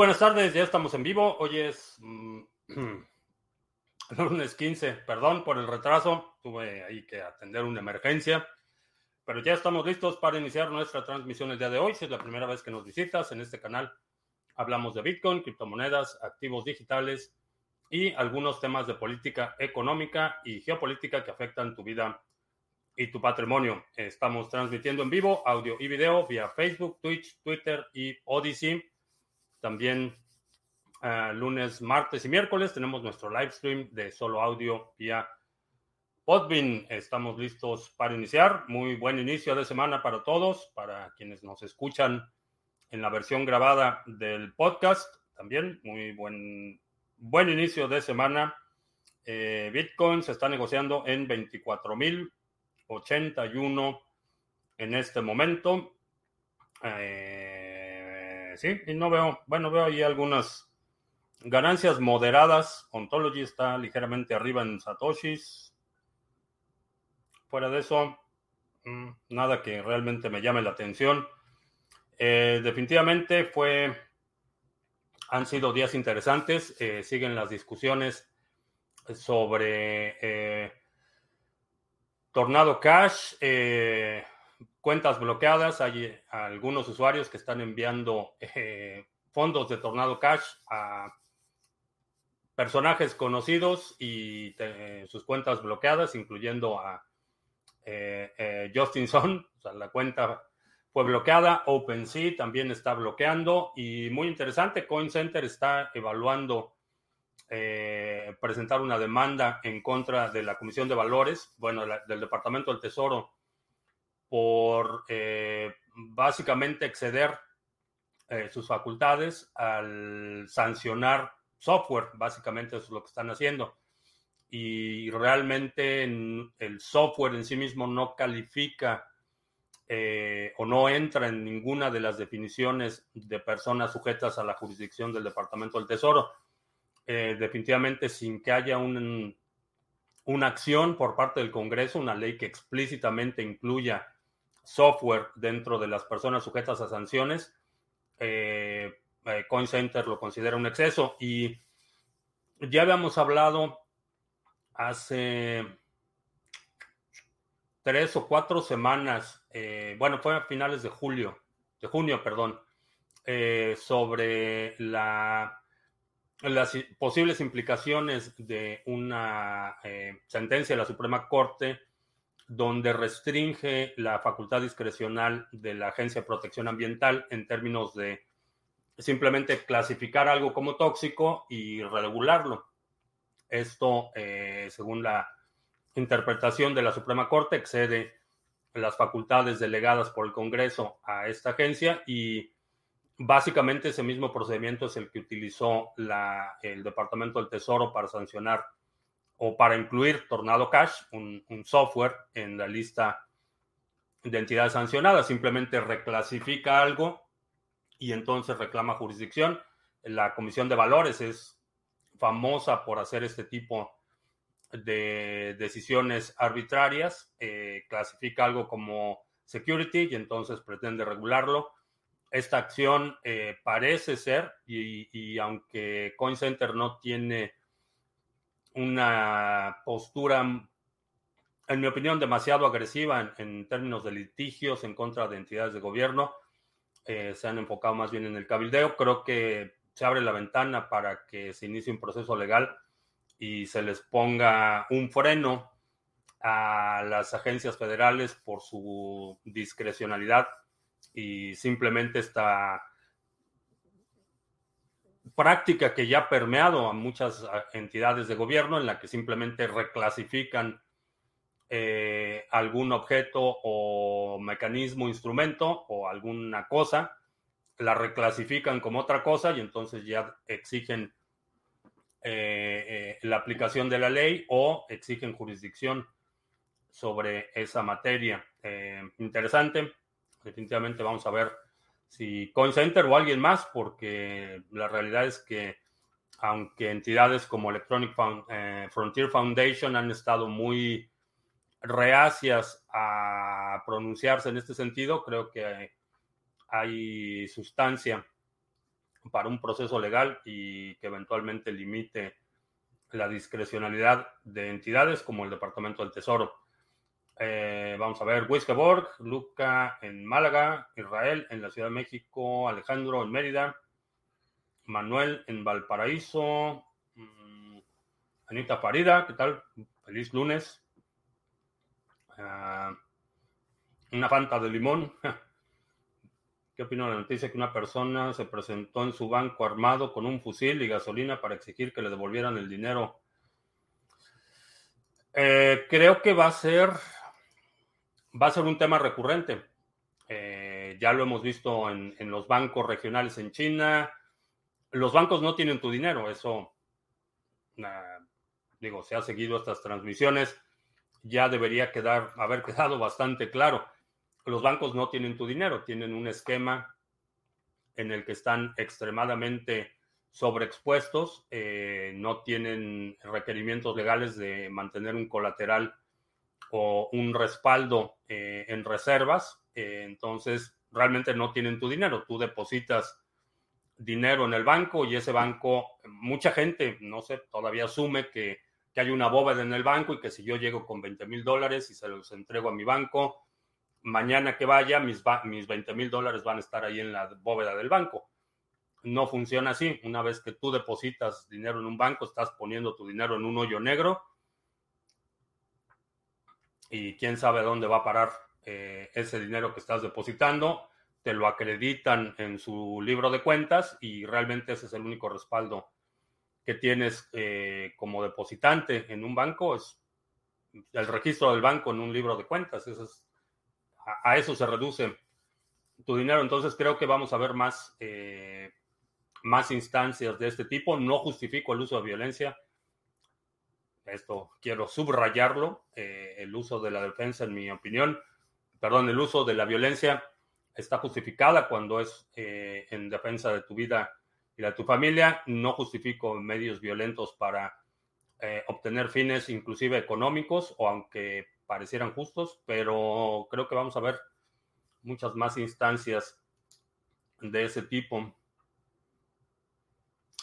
buenas tardes, ya estamos en vivo. Hoy es mm, lunes 15, perdón por el retraso, tuve ahí que atender una emergencia, pero ya estamos listos para iniciar nuestra transmisión el día de hoy. Si es la primera vez que nos visitas en este canal, hablamos de Bitcoin, criptomonedas, activos digitales y algunos temas de política económica y geopolítica que afectan tu vida y tu patrimonio. Estamos transmitiendo en vivo audio y video vía Facebook, Twitch, Twitter y Odyssey. También uh, lunes, martes y miércoles tenemos nuestro live stream de solo audio vía Podbean. Estamos listos para iniciar. Muy buen inicio de semana para todos, para quienes nos escuchan en la versión grabada del podcast. También muy buen, buen inicio de semana. Eh, Bitcoin se está negociando en 24.081 en este momento. Eh, sí, y no veo, bueno, veo ahí algunas ganancias moderadas. Ontology está ligeramente arriba en Satoshis. Fuera de eso, mm, nada que realmente me llame la atención. Eh, definitivamente fue, han sido días interesantes. Eh, siguen las discusiones sobre eh, Tornado Cash, eh, cuentas bloqueadas. Hay algunos usuarios que están enviando eh, fondos de Tornado Cash a personajes conocidos y sus cuentas bloqueadas, incluyendo a Justin Son. O sea, la cuenta fue bloqueada. OpenSea también está bloqueando. Y muy interesante, CoinCenter está evaluando eh, presentar una demanda en contra de la Comisión de Valores, bueno, la, del Departamento del Tesoro, por eh, básicamente exceder eh, sus facultades al sancionar software, básicamente eso es lo que están haciendo. Y realmente el software en sí mismo no califica eh, o no entra en ninguna de las definiciones de personas sujetas a la jurisdicción del Departamento del Tesoro definitivamente sin que haya un, una acción por parte del Congreso, una ley que explícitamente incluya software dentro de las personas sujetas a sanciones, eh, eh, CoinCenter lo considera un exceso. Y ya habíamos hablado hace tres o cuatro semanas, eh, bueno, fue a finales de julio, de junio, perdón, eh, sobre la las posibles implicaciones de una sentencia de la Suprema Corte donde restringe la facultad discrecional de la Agencia de Protección Ambiental en términos de simplemente clasificar algo como tóxico y regularlo. Esto, eh, según la interpretación de la Suprema Corte, excede las facultades delegadas por el Congreso a esta agencia y Básicamente ese mismo procedimiento es el que utilizó el Departamento del Tesoro para sancionar o para incluir Tornado Cash, un, un, software en la lista de entidades sancionadas. Simplemente reclasifica algo y entonces reclama jurisdicción. La Comisión de Valores es famosa por hacer este tipo de decisiones arbitrarias. Eh, clasifica algo como security y entonces pretende regularlo esta acción eh, parece ser, y, y, aunque CoinCenter no tiene una postura, en mi opinión, demasiado agresiva en, en términos de litigios en contra de entidades de gobierno, eh, se han enfocado más bien en el cabildeo. Creo que se abre la ventana para que se inicie un proceso legal y se les ponga un freno a las agencias federales por su discrecionalidad y simplemente esta práctica que ya ha permeado a muchas entidades de gobierno en la que simplemente reclasifican eh, algún objeto o mecanismo, instrumento o alguna cosa, la reclasifican como otra cosa y entonces ya exigen eh, eh, la aplicación de la ley o exigen jurisdicción sobre esa materia. Interesante definitivamente vamos a ver si CoinCenter o alguien más, porque la realidad es que aunque entidades como Electronic eh, Frontier Foundation han estado muy reacias a pronunciarse en este sentido, creo que hay sustancia para un proceso legal y que eventualmente limite la discrecionalidad de entidades como el Departamento del Tesoro. Eh, vamos a ver, Wiskeborg, Luca en Málaga, Israel en la Ciudad de México, Alejandro en Mérida, Manuel en Valparaíso, mm, Anita Farida, ¿qué tal? Feliz lunes. Ah, una fanta de limón. ¿Qué opino de la noticia que una persona se presentó en su banco armado con un fusil y gasolina para exigir que le devolvieran el dinero? Eh, creo que va a ser va a ser un tema recurrente. Eh, ya lo hemos visto en, los bancos regionales en China. Los bancos no tienen tu dinero, eso, digo, se ha seguido estas transmisiones, ya debería quedar, haber quedado bastante claro. Los bancos no tienen tu dinero, tienen un esquema en el que están extremadamente sobreexpuestos, eh, no tienen requerimientos legales de mantener un colateral o un respaldo eh, en reservas, eh, entonces realmente no tienen tu dinero. Tú depositas dinero en el banco y ese banco, mucha gente, no sé, todavía asume que, que hay una bóveda en el banco y que si yo llego con 20 mil dólares y se los entrego a mi banco, mañana que vaya, mis, mis 20 mil dólares van a estar ahí en la bóveda del banco. No funciona así. Una vez que tú depositas dinero en un banco, estás poniendo tu dinero en un hoyo negro y quién sabe dónde va a parar eh, ese dinero que estás depositando. Te lo acreditan en su libro de cuentas y realmente ese es el único respaldo que tienes eh, como depositante en un banco. Es el registro del banco en un libro de cuentas. Eso a, eso se reduce tu dinero. Entonces creo que vamos a ver más, eh, más instancias de este tipo. No justifico el uso de violencia esto quiero subrayarlo, eh, el uso de la defensa, en mi opinión, perdón, el uso de la violencia está justificada cuando es eh, en defensa de tu vida y de tu familia. No justifico medios violentos para eh, obtener fines inclusive económicos o aunque parecieran justos, pero creo que vamos a ver muchas más instancias de ese tipo.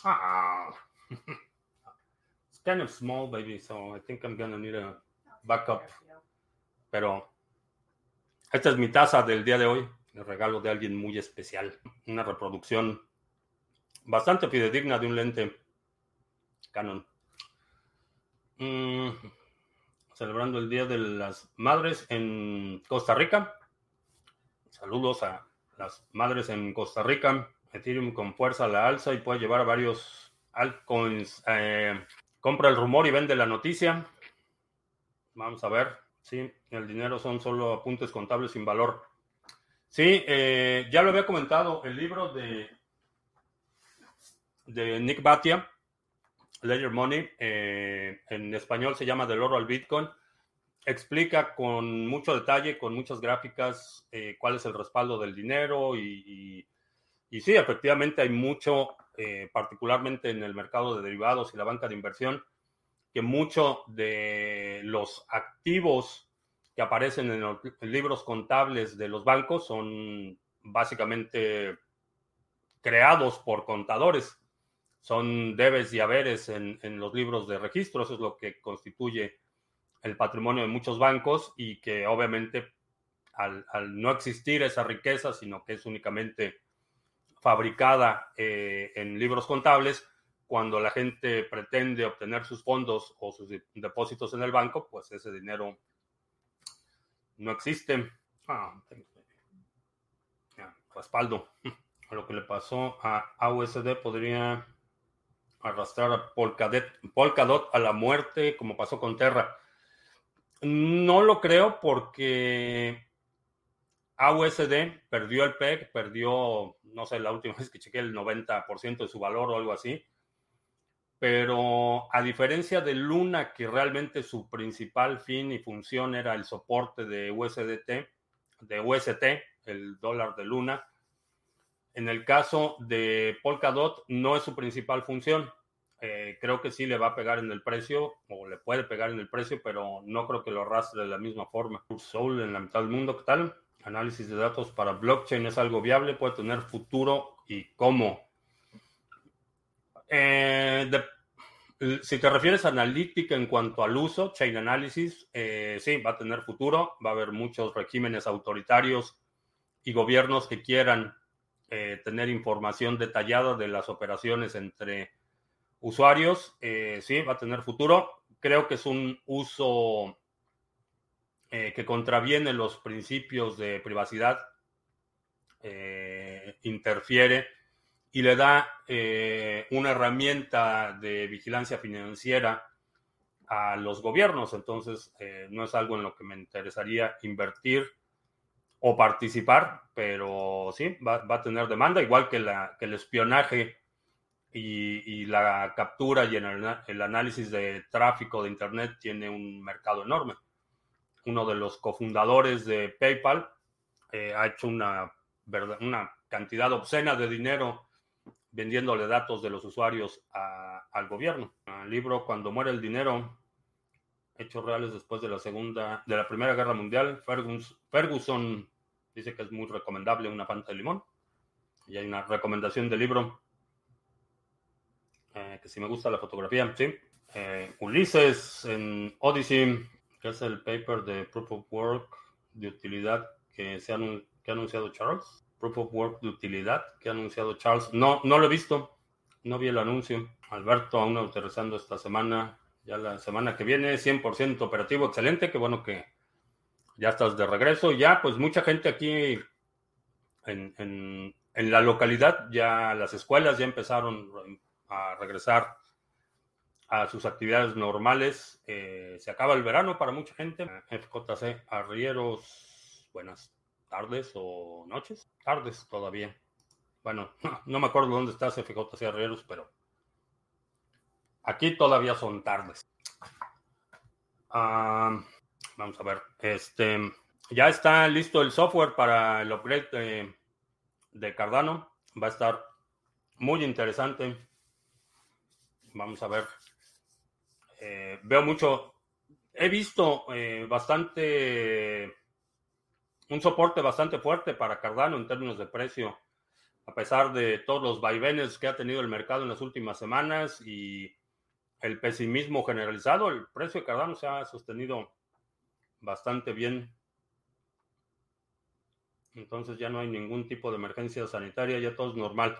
Ah. kind of small, baby, so I think I'm gonna need a backup. Pero esta es mi taza del día de hoy, el regalo de alguien muy especial. Una reproducción bastante fidedigna de un lente Canon. Mm, celebrando el Día de las Madres en Costa Rica. Saludos a las madres en Costa Rica. Ethereum con fuerza a la alza y puede llevar varios altcoins. Eh, Compra el rumor y vende la noticia. Vamos a ver. Sí, el dinero son solo apuntes contables sin valor. Sí, eh, ya lo había comentado, el libro de, de Nick Batia, Ledger Money, eh, en español se llama Del oro al Bitcoin, explica con mucho detalle, con muchas gráficas, eh, cuál es el respaldo del dinero y, y sí, efectivamente hay mucho eh, particularmente en el mercado de derivados y la banca de inversión, que muchos de los activos que aparecen en los libros contables de los bancos son básicamente creados por contadores. Son debes y haberes en, los libros de registro. Eso es lo que constituye el patrimonio de muchos bancos y que obviamente al, al no existir esa riqueza, sino que es únicamente fabricada eh, en libros contables, cuando la gente pretende obtener sus fondos o sus depósitos en el banco, pues ese dinero no existe. Ah, respaldo. Lo que le pasó a AUSD podría arrastrar a Polkadot a la muerte, como pasó con Terra. No lo creo porque AUSD perdió el PEG, perdió, no sé, la última vez que chequé el 90% de su valor o algo así. Pero a diferencia de Luna, que realmente su principal fin y función era el soporte de USDT, de UST, el dólar de Luna, en el caso de Polkadot no es su principal función. Eh, creo que sí le va a pegar en el precio, o le puede pegar en el precio, pero no creo que lo arrastre de la misma forma. Soul en la mitad del mundo, ¿qué tal? Análisis de datos para blockchain es algo viable, puede tener futuro y cómo. Eh, si te refieres a analítica en cuanto al uso, Chain Analysis, eh, sí, va a tener futuro. Va a haber muchos regímenes autoritarios y gobiernos que quieran eh, tener información detallada de las operaciones entre usuarios. sí, va a tener futuro. Creo que es un uso que contraviene los principios de privacidad, interfiere y le da eh, una herramienta de vigilancia financiera a los gobiernos. Entonces, eh, no es algo en lo que me interesaría invertir o participar, pero sí, va, a tener demanda, igual que el espionaje y, la captura y el, análisis de tráfico de Internet tiene un mercado enorme. Uno de los cofundadores de PayPal eh, ha hecho una, una cantidad obscena de dinero vendiéndole datos de los usuarios al gobierno. El libro Cuando muere el dinero, hechos reales después de la segunda, de la Primera Guerra Mundial, Ferguson, dice que es muy recomendable una panta de limón. Y hay una recomendación del libro eh, que si me gusta la fotografía, sí. Eh, Ulises en Odyssey, que es el paper de Proof of Work de utilidad que, se que ha anunciado Charles. Proof of Work de utilidad que ha anunciado Charles. No, no lo he visto. No vi el anuncio. Alberto aún aterrizando esta semana. Ya la semana que viene, 100% operativo. Excelente. Qué bueno que ya estás de regreso. Ya, pues mucha gente aquí en, en, la localidad, ya las escuelas ya empezaron a regresar a sus actividades normales. Eh, se acaba el verano para mucha gente. FJC Arrieros, buenas tardes o noches. Tardes todavía. Bueno, no, me acuerdo dónde está FJ Herreros, pero aquí todavía son tardes. Ah, vamos a ver. Este, ya está listo el software para el upgrade de, Cardano. Va a estar muy interesante. Vamos a ver. Eh, veo mucho. He visto eh, bastante un soporte bastante fuerte para Cardano en términos de precio, a pesar de todos los vaivenes que ha tenido el mercado en las últimas semanas y el pesimismo generalizado, el precio de Cardano se ha sostenido bastante bien. Entonces ya no hay ningún tipo de emergencia sanitaria, ya todo es normal.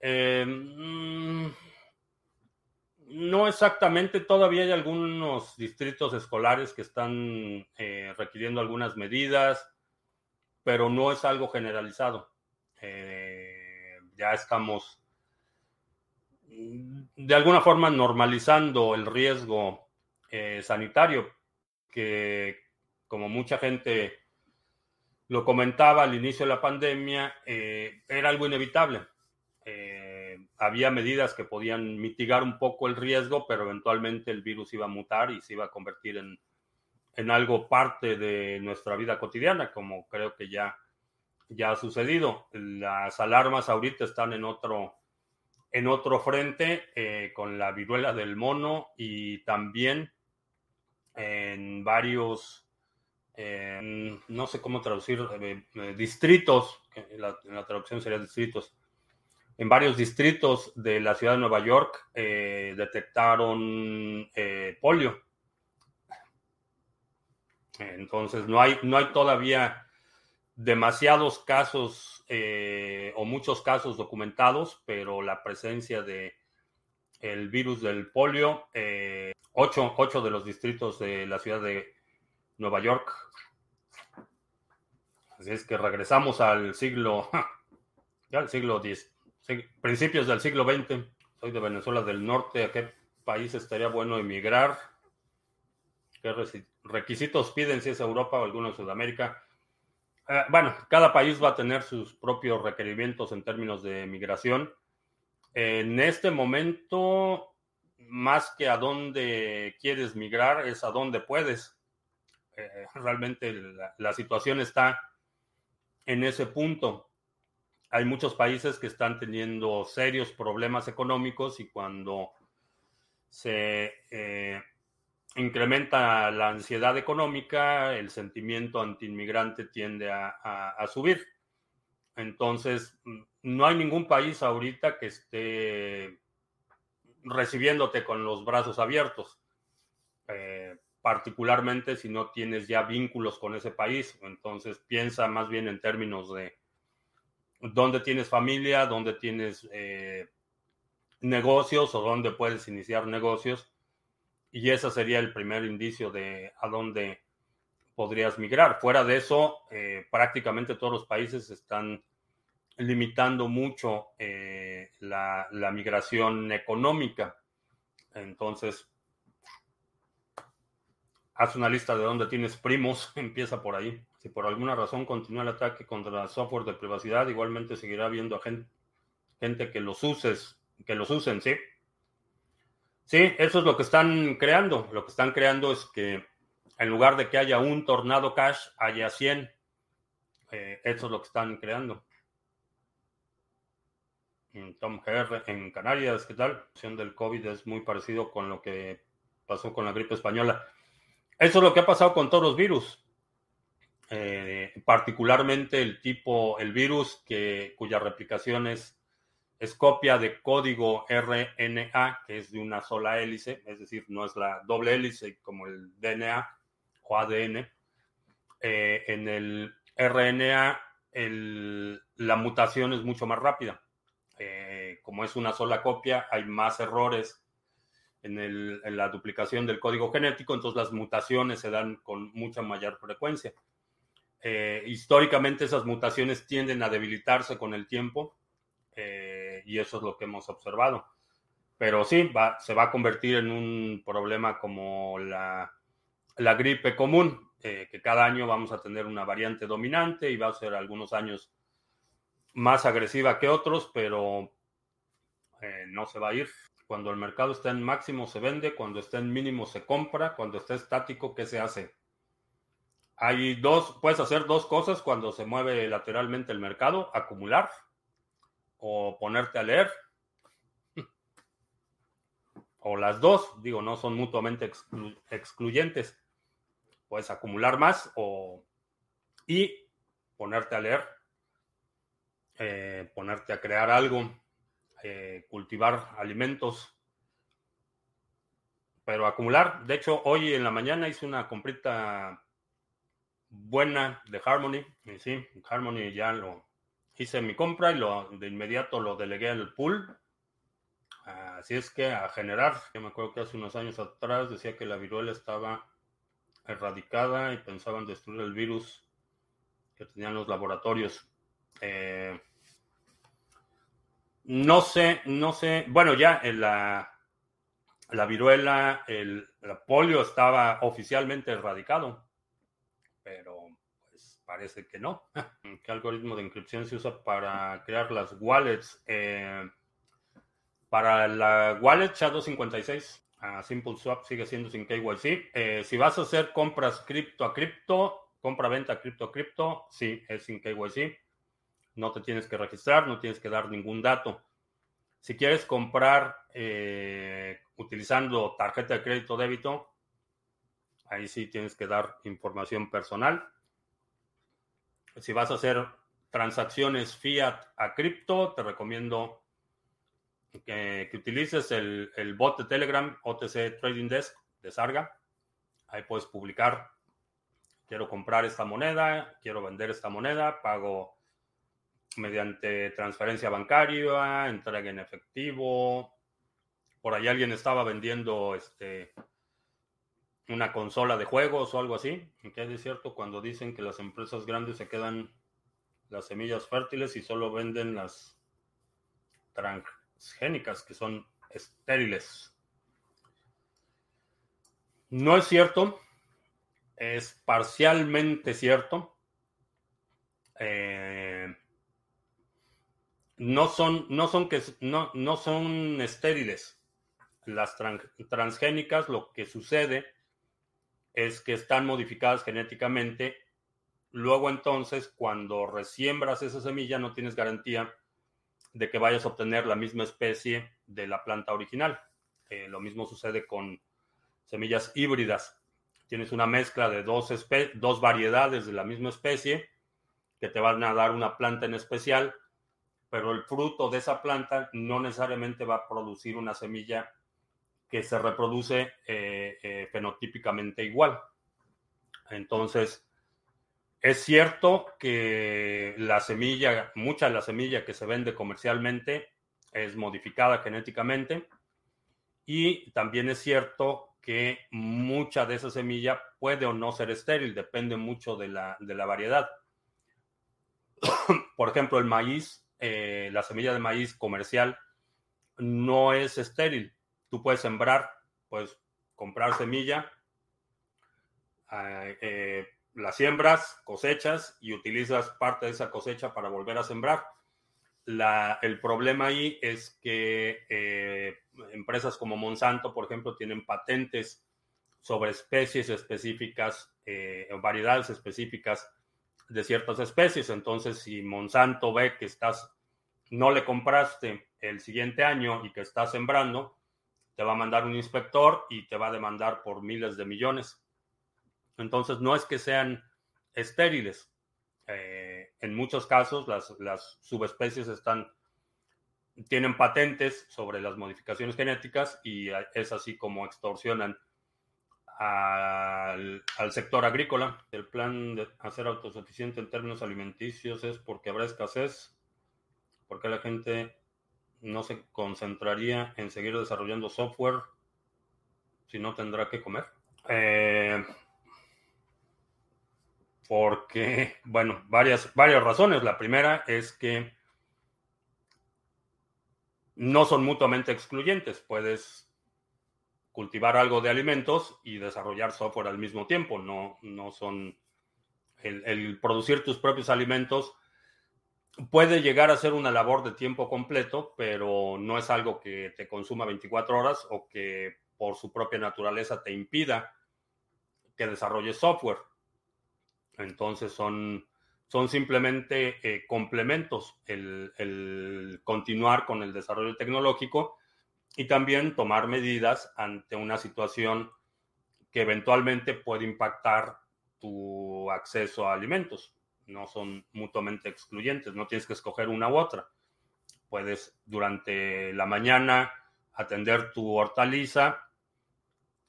Eh, mm, no exactamente, todavía hay algunos distritos escolares que están eh, requiriendo algunas medidas, pero no es algo generalizado. Eh, ya estamos mm, de alguna forma normalizando el riesgo eh, sanitario, que como mucha gente lo comentaba al inicio de la pandemia, era algo inevitable había medidas que podían mitigar un poco el riesgo, pero eventualmente el virus iba a mutar y se iba a convertir en, en algo parte de nuestra vida cotidiana, como creo que ya, ya ha sucedido. Las alarmas ahorita están en otro, en otro frente, eh, con la viruela del mono y también en varios, no sé cómo traducir, eh, eh, distritos, la, la traducción sería distritos, en varios distritos de la ciudad de Nueva York eh, detectaron eh, polio. Entonces, no hay, no hay todavía demasiados casos eh, o muchos casos documentados, pero la presencia de el virus del polio, ocho, ocho, de los distritos de la ciudad de Nueva York. Así es que regresamos al siglo, ya al siglo X principios del siglo XX. Soy de Venezuela del Norte. ¿A qué país estaría bueno emigrar? ¿Qué requisitos piden si es Europa o alguno de Sudamérica? Eh, bueno, cada país va a tener sus propios requerimientos en términos de migración. En este momento, más que a dónde quieres migrar, es a dónde puedes. Eh, realmente la situación está en ese punto hay muchos países que están teniendo serios problemas económicos y cuando se eh, incrementa la ansiedad económica, el sentimiento antiinmigrante tiende a, subir. Entonces, no hay ningún país ahorita que esté recibiéndote con los brazos abiertos, eh, particularmente si no tienes ya vínculos con ese país. Entonces piensa más bien en términos de dónde tienes familia, dónde tienes eh, negocios o dónde puedes iniciar negocios. Y ese sería el primer indicio de a dónde podrías migrar. Fuera de eso, eh, prácticamente todos los países están limitando mucho eh, la, la, migración económica. Entonces, haz una lista de dónde tienes primos, empieza por ahí. Si por alguna razón continúa el ataque contra el software de privacidad, igualmente seguirá habiendo gente, gente que los uses, que los usen, ¿sí? Sí, eso es lo que están creando. Lo que están creando es que en lugar de que haya un tornado cash, haya 100. Eh, eso es lo que están creando. Tom GR en Canarias, ¿qué tal? La situación del COVID es muy parecido con lo que pasó con la gripe española. Eso es lo que ha pasado con todos los virus. Eh, particularmente el tipo, el virus que, cuya replicación es, copia de código RNA, que es de una sola hélice, es decir, no es la doble hélice como el DNA o ADN. Eh, en el RNA la mutación es mucho más rápida. Eh, como es una sola copia, hay más errores en, la duplicación del código genético, entonces las mutaciones se dan con mucha mayor frecuencia. Eh, históricamente esas mutaciones tienden a debilitarse con el tiempo eh, y eso es lo que hemos observado. Pero sí, se va a convertir en un problema como la, gripe común, que cada año vamos a tener una variante dominante y va a ser algunos años más agresiva que otros, pero eh, no se va a ir. Cuando el mercado está en máximo se vende, cuando está en mínimo se compra, cuando está estático, ¿qué se hace? Hay dos, puedes hacer dos cosas cuando se mueve lateralmente el mercado, acumular o ponerte a leer. O las dos, digo, no son mutuamente excluyentes. Puedes acumular más o y ponerte a leer. Eh, ponerte a crear algo, eh, cultivar alimentos, pero acumular. De hecho, hoy en la mañana hice una comprita buena de Harmony. Y sí, Harmony ya lo hice mi compra y lo de inmediato lo delegué al pool. Así es que a generar, yo me acuerdo que hace unos años atrás decía que la viruela estaba erradicada y pensaban destruir el virus que tenían los laboratorios. Eh, no sé, no sé. Bueno, ya en la, la viruela, el, polio estaba oficialmente erradicado, pero pues parece que no. ¿Qué algoritmo de inscripción se usa para crear las wallets? Eh, para la wallet SHA-256, uh, Simple Swap sigue siendo sin KYC. Eh, si vas a hacer compras cripto a cripto, compra-venta cripto a cripto, sí, es sin KYC. No te tienes que registrar, no tienes que dar ningún dato. Si quieres comprar eh, utilizando tarjeta de crédito débito, ahí sí tienes que dar información personal. Si vas a hacer transacciones fiat a cripto, te recomiendo que, utilices el, el, bot de Telegram OTC Trading Desk de Sarga. Ahí puedes publicar, quiero comprar esta moneda, quiero vender esta moneda, pago mediante transferencia bancaria, entrega en efectivo. Por ahí alguien estaba vendiendo este una consola de juegos o algo así. Que es cierto cuando dicen que las empresas grandes se quedan las semillas fértiles y solo venden las transgénicas que son estériles. No es cierto, es parcialmente cierto. Eh, no son, no son, que, no, no son estériles. Las transgénicas lo que sucede es que están modificadas genéticamente. Luego entonces, cuando resiembras esa semilla, no tienes garantía de que vayas a obtener la misma especie de la planta original. Eh, lo mismo sucede con semillas híbridas. Tienes una mezcla de dos, dos variedades de la misma especie que te van a dar una planta en especial pero el fruto de esa planta no necesariamente va a producir una semilla que se reproduce eh, eh, fenotípicamente igual. Entonces, es cierto que la semilla, mucha de la semilla que se vende comercialmente es modificada genéticamente y también es cierto que mucha de esa semilla puede o no ser estéril, depende mucho de la, de la variedad. Por ejemplo, el maíz, eh, la semilla de maíz comercial no es estéril. Tú puedes sembrar, puedes comprar semilla, eh, eh, la siembras, cosechas y utilizas parte de esa cosecha para volver a sembrar. el problema ahí es que eh, empresas como Monsanto, por ejemplo, tienen patentes sobre especies específicas, eh, variedades específicas de ciertas especies. Entonces, si Monsanto ve que estás, no le compraste el siguiente año y que estás sembrando, te va a mandar un inspector y te va a demandar por miles de millones. Entonces, no es que sean estériles. Eh, en muchos casos, las, subespecies están, tienen patentes sobre las modificaciones genéticas y es así como extorsionan al, sector agrícola. El plan de hacer autosuficiente en términos alimenticios es porque habrá escasez, porque la gente no se concentraría en seguir desarrollando software si no tendrá que comer. Eh, porque, bueno, varias, varias razones. La primera es que no son mutuamente excluyentes. Puedes cultivar algo de alimentos y desarrollar software al mismo tiempo. No, no son. El, producir tus propios alimentos puede llegar a ser una labor de tiempo completo, pero no es algo que te consuma 24 horas o que por su propia naturaleza te impida que desarrolles software. Entonces son, son simplemente eh, complementos el, continuar con el desarrollo tecnológico y también tomar medidas ante una situación que eventualmente puede impactar tu acceso a alimentos. No son mutuamente excluyentes, no tienes que escoger una u otra. Puedes durante la mañana atender tu hortaliza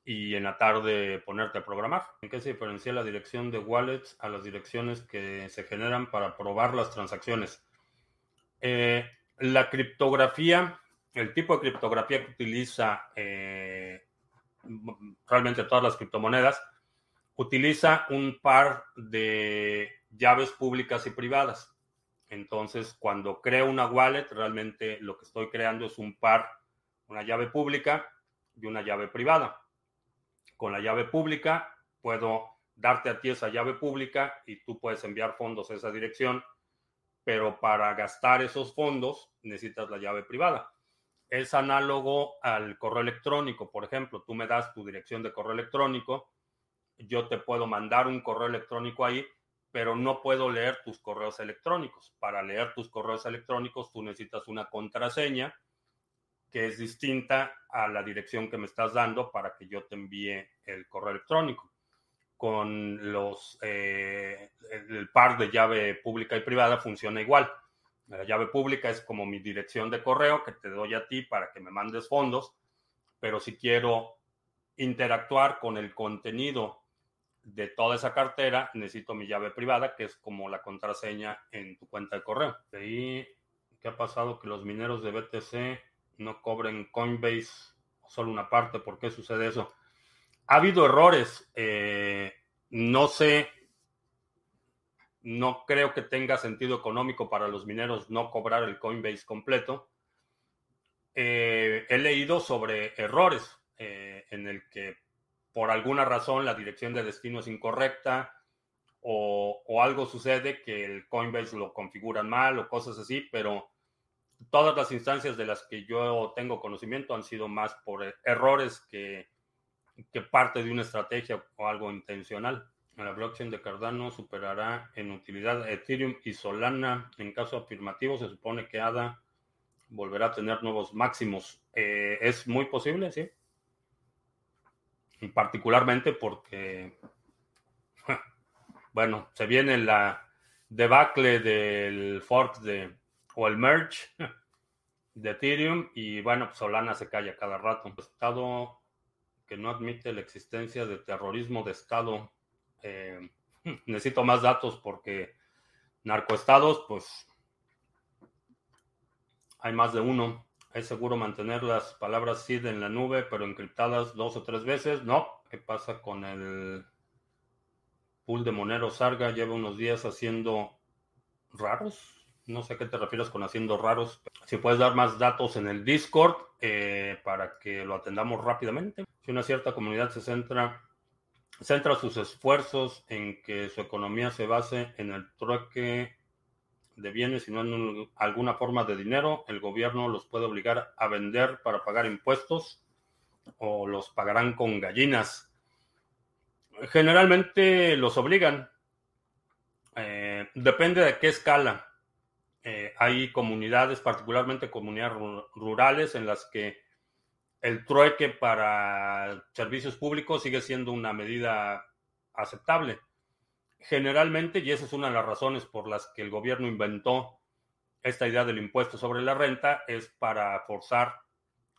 y en la tarde ponerte a programar. ¿En qué se diferencia la dirección de wallets a las direcciones que se generan para probar las transacciones? Eh, la criptografía, el tipo de criptografía que utiliza eh, realmente todas las criptomonedas, utiliza un par de llaves públicas y privadas. Entonces, cuando creo una wallet, realmente lo que estoy creando es un par, una llave pública y una llave privada con la llave pública, puedo darte a ti esa llave pública y tú puedes enviar fondos a esa dirección, pero para gastar esos fondos necesitas la llave privada. Es análogo al correo electrónico, por ejemplo, tú me das tu dirección de correo electrónico, yo te puedo mandar un correo electrónico ahí, pero no puedo leer tus correos electrónicos. Para leer tus correos electrónicos tú necesitas una contraseña que es distinta a la dirección que me estás dando para que yo te envíe el correo electrónico. Con los eh, el par de llave pública y privada funciona igual. La llave pública es como mi dirección de correo que te doy a ti para que me mandes fondos, pero si quiero interactuar con el contenido de toda esa cartera, necesito mi llave privada, que es como la contraseña en tu cuenta de correo. ¿Y qué ha pasado? Que los mineros de BTC no cobren Coinbase solo una parte. ¿Por qué sucede eso? Ha habido errores. Eh, no sé, no creo que tenga sentido económico para los mineros no cobrar el Coinbase completo. Eh, he leído sobre errores eh, en el que por alguna razón la dirección de destino es incorrecta o, algo sucede que el Coinbase lo configuran mal o cosas así, pero todas las instancias de las que yo tengo conocimiento han sido más por errores que, que parte de una estrategia o algo intencional. La blockchain de Cardano superará en utilidad Ethereum y Solana. En caso afirmativo, se supone que ADA volverá a tener nuevos máximos. Eh, es muy posible, sí. Particularmente porque, bueno, se viene la debacle del fork de o el merge de Ethereum y bueno, pues Solana se calla cada rato. Estado que no admite la existencia de terrorismo de Estado. Eh, necesito más datos porque narcoestados, pues hay más de uno. Es seguro mantener las palabras SID en la nube, pero encriptadas dos o tres veces. No. ¿Qué pasa con el pool de Monero Sarga? Lleva unos días haciendo raros. No sé a qué te refieres con haciendo raros. Si puedes dar más datos en el Discord eh, para que lo atendamos rápidamente. Si una cierta comunidad se centra, centra sus esfuerzos en que su economía se base en el trueque de bienes y no en alguna forma de dinero, el gobierno los puede obligar a vender para pagar impuestos o los pagarán con gallinas. Generalmente los obligan. Eh, depende de qué escala. Eh, hay comunidades, particularmente comunidades rurales, en las que el trueque para servicios públicos sigue siendo una medida aceptable. Generalmente, y esa es una de las razones por las que el gobierno inventó esta idea del impuesto sobre la renta, es para forzar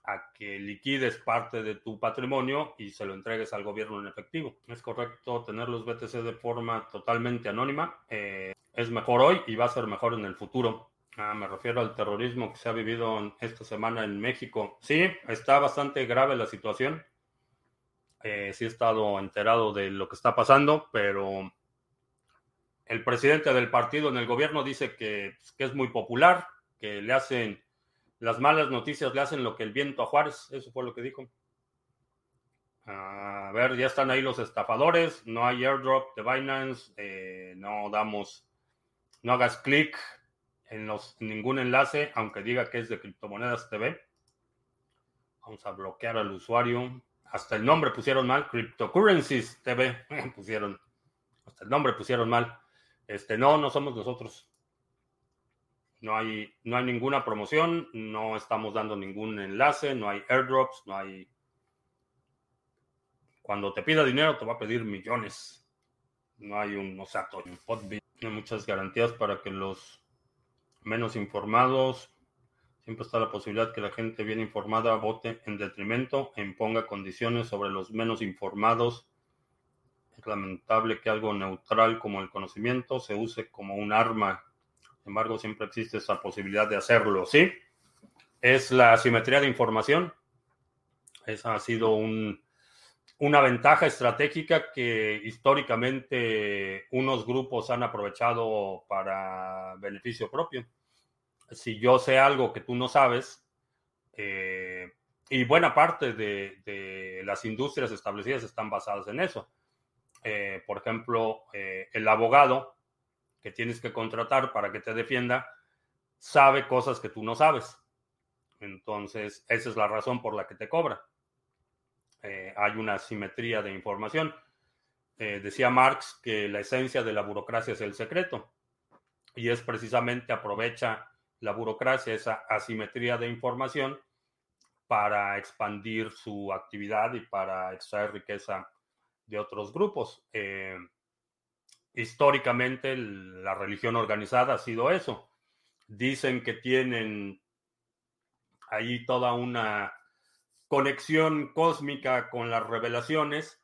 a que liquides parte de tu patrimonio y se lo entregues al gobierno en efectivo. Es correcto tener los BTC de forma totalmente anónima. Eh, es mejor hoy y va a ser mejor en el futuro. Ah, me refiero al terrorismo que se ha vivido esta semana en México. Sí, está bastante grave la situación. Eh, sí he estado enterado de lo que está pasando, pero el presidente del partido en el gobierno dice que, pues, que es muy popular, que le hacen las malas noticias, le hacen lo que el viento a Juárez. Eso fue lo que dijo. A ver, ya están ahí los estafadores. No hay airdrop de Binance. Eh, no damos no hagas clic en, los, ningún enlace, aunque diga que es de Criptomonedas TV. Vamos a bloquear al usuario. Hasta el nombre pusieron mal. Cryptocurrencies TV pusieron. Hasta el nombre pusieron mal. Este, no, no somos nosotros. No hay, no hay ninguna promoción, no estamos dando ningún enlace, no hay airdrops, no hay... Cuando te pida dinero te va a pedir millones. No hay un Osato, un Podbit muchas garantías para que los menos informados, siempre está la posibilidad que la gente bien informada vote en detrimento e imponga condiciones sobre los menos informados. Es lamentable que algo neutral como el conocimiento se use como un arma. Sin embargo, siempre existe esa posibilidad de hacerlo, ¿sí? Es la asimetría de información. Esa ha sido un, una ventaja estratégica que históricamente unos grupos han aprovechado para beneficio propio. Si yo sé algo que tú no sabes, eh, y buena parte de, las industrias establecidas están basadas en eso. Eh, por ejemplo, eh, el abogado que tienes que contratar para que te defienda sabe cosas que tú no sabes. Entonces, esa es la razón por la que te cobra. Eh, hay una simetría de información. Decía Marx que la esencia de la burocracia es el secreto y es precisamente aprovecha la burocracia, esa asimetría de información para expandir su actividad y para extraer riqueza de otros grupos. Eh, históricamente la religión organizada ha sido eso. Dicen que tienen ahí toda una conexión cósmica con las revelaciones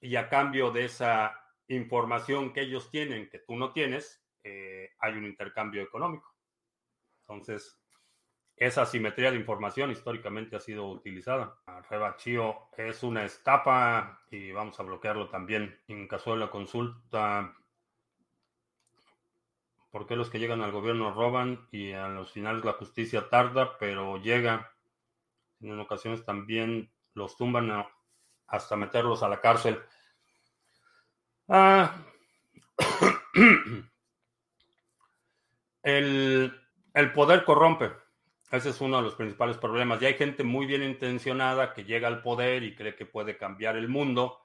y a cambio de esa información que ellos tienen, que tú no tienes, eh, hay un intercambio económico. Entonces, esa simetría de información históricamente ha sido utilizada. Rebachío es una estafa y vamos a bloquearlo también. En caso de la consulta, ¿por qué los que llegan al gobierno roban y a los finales la justicia tarda, pero llega? En ocasiones también los tumban hasta meterlos a la cárcel. Ah, el, poder corrompe. Ese es uno de los principales problemas. Y hay gente muy bien intencionada que llega al poder y cree que puede cambiar el mundo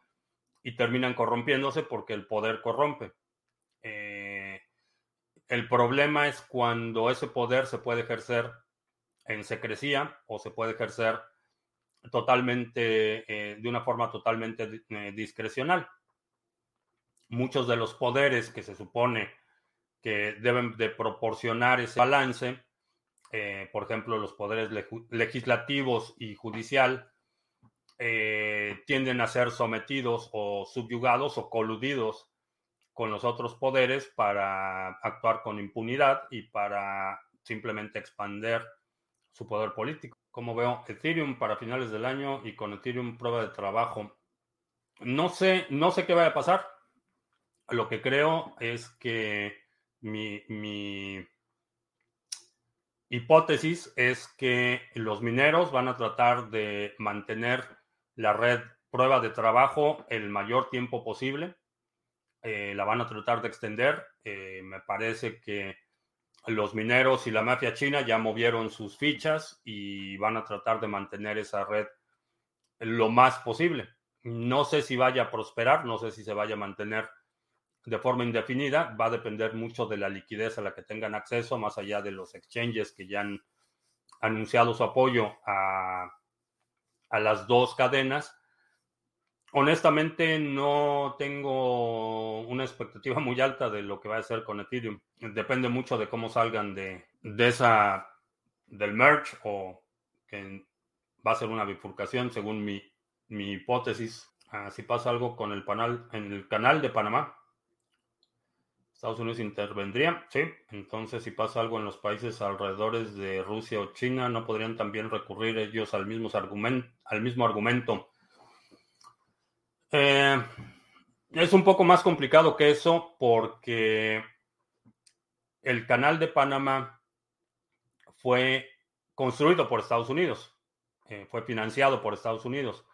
y terminan corrompiéndose porque el poder corrompe. Eh, el problema es cuando ese poder se puede ejercer en secrecía o se puede ejercer totalmente, eh, de una forma totalmente eh, discrecional. Muchos de los poderes que se supone que deben de proporcionar ese balance eh, por ejemplo, los poderes legislativos y judicial eh, tienden a ser sometidos o subyugados o coludidos con los otros poderes para actuar con impunidad y para simplemente expander su poder político. Como veo, Ethereum para finales del año y con Ethereum prueba de trabajo. No sé, no sé qué va a pasar. Lo que creo es que mi, mi hipótesis es que los mineros van a tratar de mantener la red prueba de trabajo el mayor tiempo posible. Eh, la van a tratar de extender. Eh, me parece que los mineros y la mafia china ya movieron sus fichas y van a tratar de mantener esa red lo más posible. No sé si vaya a prosperar, no sé si se vaya a mantener de forma indefinida. Va a depender mucho de la liquidez a la que tengan acceso, más allá de los exchanges que ya han anunciado su apoyo a, a las dos cadenas. Honestamente, no tengo una expectativa muy alta de lo que va a hacer con Ethereum. Depende mucho de cómo salgan de, de esa del merge o que va a ser una bifurcación según mi, mi hipótesis. Ah, si pasa algo con el, panel, en el canal de Panamá, Estados Unidos intervendría, sí. Entonces, si pasa algo en los países alrededores de Rusia o China, ¿no podrían también recurrir ellos al mismo, argumento, al mismo argumento? Eh, es un poco más complicado que eso porque el canal de Panamá fue construido por Estados Unidos, eh, fue financiado por Estados Unidos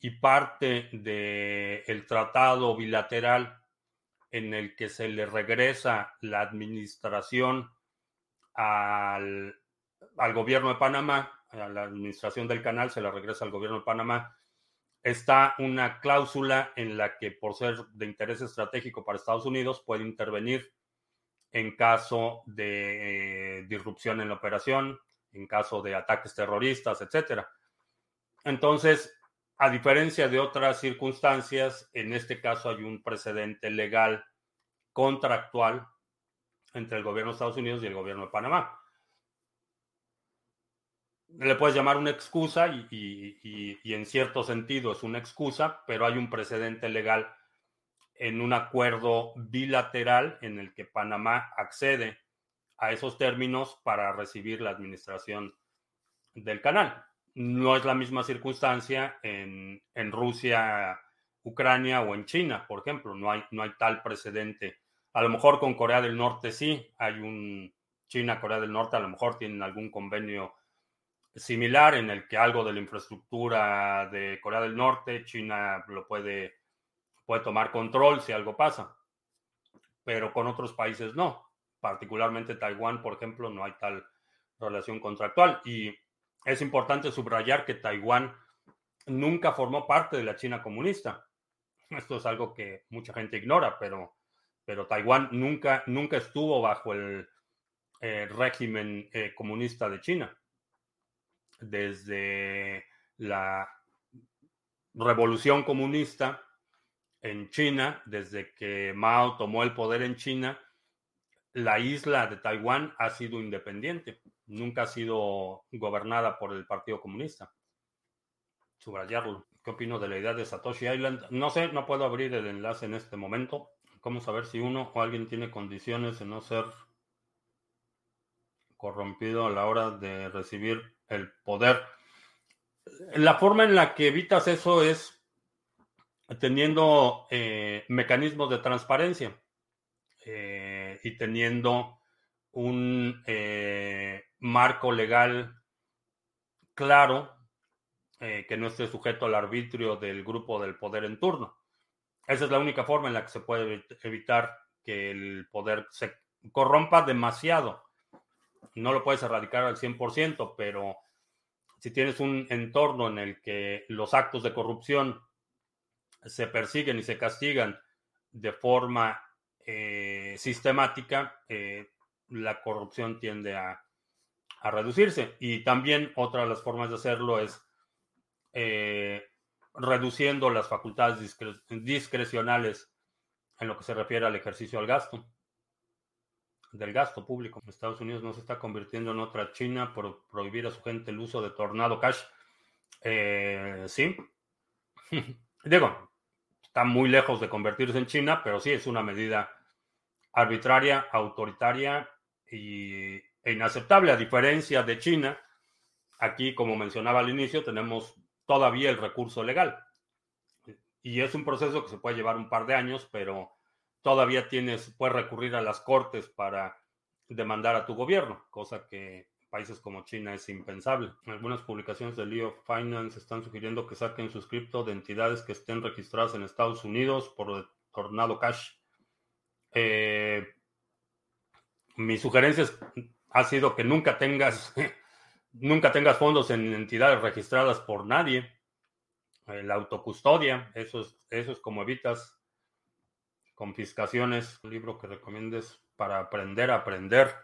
y parte del tratado bilateral en el que se le regresa la administración al, gobierno de Panamá, a la administración del canal se le regresa al gobierno de Panamá, está una cláusula en la que por ser de interés estratégico para Estados Unidos puede intervenir en caso de eh, disrupción en la operación, en caso de ataques terroristas, etc. Entonces, a diferencia de otras circunstancias, en este caso hay un precedente legal contractual entre el gobierno de Estados Unidos y el gobierno de Panamá. Le puedes llamar una excusa y, en cierto sentido es una excusa, pero hay un precedente legal en un acuerdo bilateral en el que Panamá accede a esos términos para recibir la administración del canal. No es la misma circunstancia en, Rusia, Ucrania o en China, por ejemplo. No hay, no hay tal precedente. A lo mejor con Corea del Norte sí, hay un China, Corea del Norte, a lo mejor tienen algún convenio similar en el que algo de la infraestructura de Corea del Norte, China lo puede, puede tomar control si algo pasa, pero con otros países no. Particularmente Taiwán, por ejemplo, no hay tal relación contractual. Y es importante subrayar que Taiwán nunca formó parte de la China comunista. Esto es algo que mucha gente ignora, pero, pero Taiwán nunca, nunca estuvo bajo el eh, régimen eh, comunista de China. Desde la revolución comunista en China, desde que Mao tomó el poder en China, la isla de Taiwán ha sido independiente nunca ha sido gobernada por el Partido Comunista. Subrayarlo. ¿Qué opino de la idea de Satoshi Island? No sé, no puedo abrir el enlace en este momento. ¿Cómo saber si uno o alguien tiene condiciones de no ser corrompido a la hora de recibir el poder? La forma en la que evitas eso es teniendo eh, mecanismos de transparencia eh, y teniendo un eh, marco legal claro eh, que no esté sujeto al arbitrio del grupo del poder en turno. Esa es la única forma en la que se puede evitar que el poder se corrompa demasiado. No lo puedes erradicar al 100%, pero si tienes un entorno en el que los actos de corrupción se persiguen y se castigan de forma eh, sistemática, la corrupción tiende a a reducirse. Y también otra de las formas de hacerlo es eh, reduciendo las facultades discrecionales en lo que se refiere al ejercicio al gasto. del gasto público. Estados Unidos no se está convirtiendo en otra China por prohibir a su gente el uso de Tornado Cash. Eh, sí. Digo, está muy lejos de convertirse en China, pero sí es una medida arbitraria, autoritaria y, inaceptable, a diferencia de China. Aquí, como mencionaba al inicio, tenemos todavía el recurso legal. Y es un proceso que se puede llevar un par de años, pero todavía tienes, puedes recurrir a las cortes para demandar a tu gobierno, cosa que en países como China es impensable. Algunas publicaciones de Leo Finance están sugiriendo que saquen sus cripto de entidades que estén registradas en Estados Unidos por Tornado Cash. Eh, mi sugerencia ha sido que nunca tengas, nunca tengas fondos en entidades registradas por nadie. Eh, la autocustodia, eso es, eso es como evitas confiscaciones, un libro que recomiendes para aprender a aprender.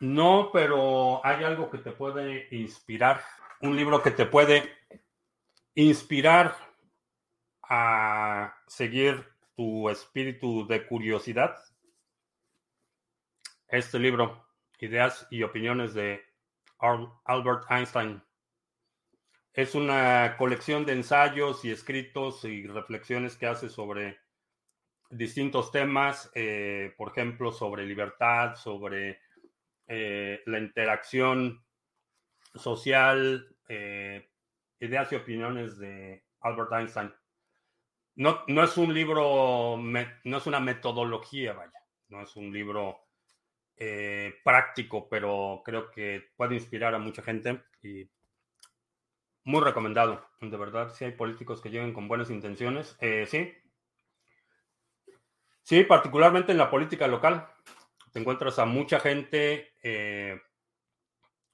No, pero hay algo que te puede inspirar, un libro que te puede inspirar a seguir tu espíritu de curiosidad. Este libro, Ideas y Opiniones de Albert Einstein, es una colección de ensayos y escritos y reflexiones que hace sobre distintos temas, eh, por ejemplo, sobre libertad, sobre eh, la interacción social, eh, ideas y opiniones de Albert Einstein. No, no es un libro, no es una metodología, vaya, no es un libro práctico, pero creo que puede inspirar a mucha gente y muy recomendado. De verdad, si hay políticos que lleguen con buenas intenciones, sí, Sí, particularmente en la política local. Te encuentras a mucha gente eh,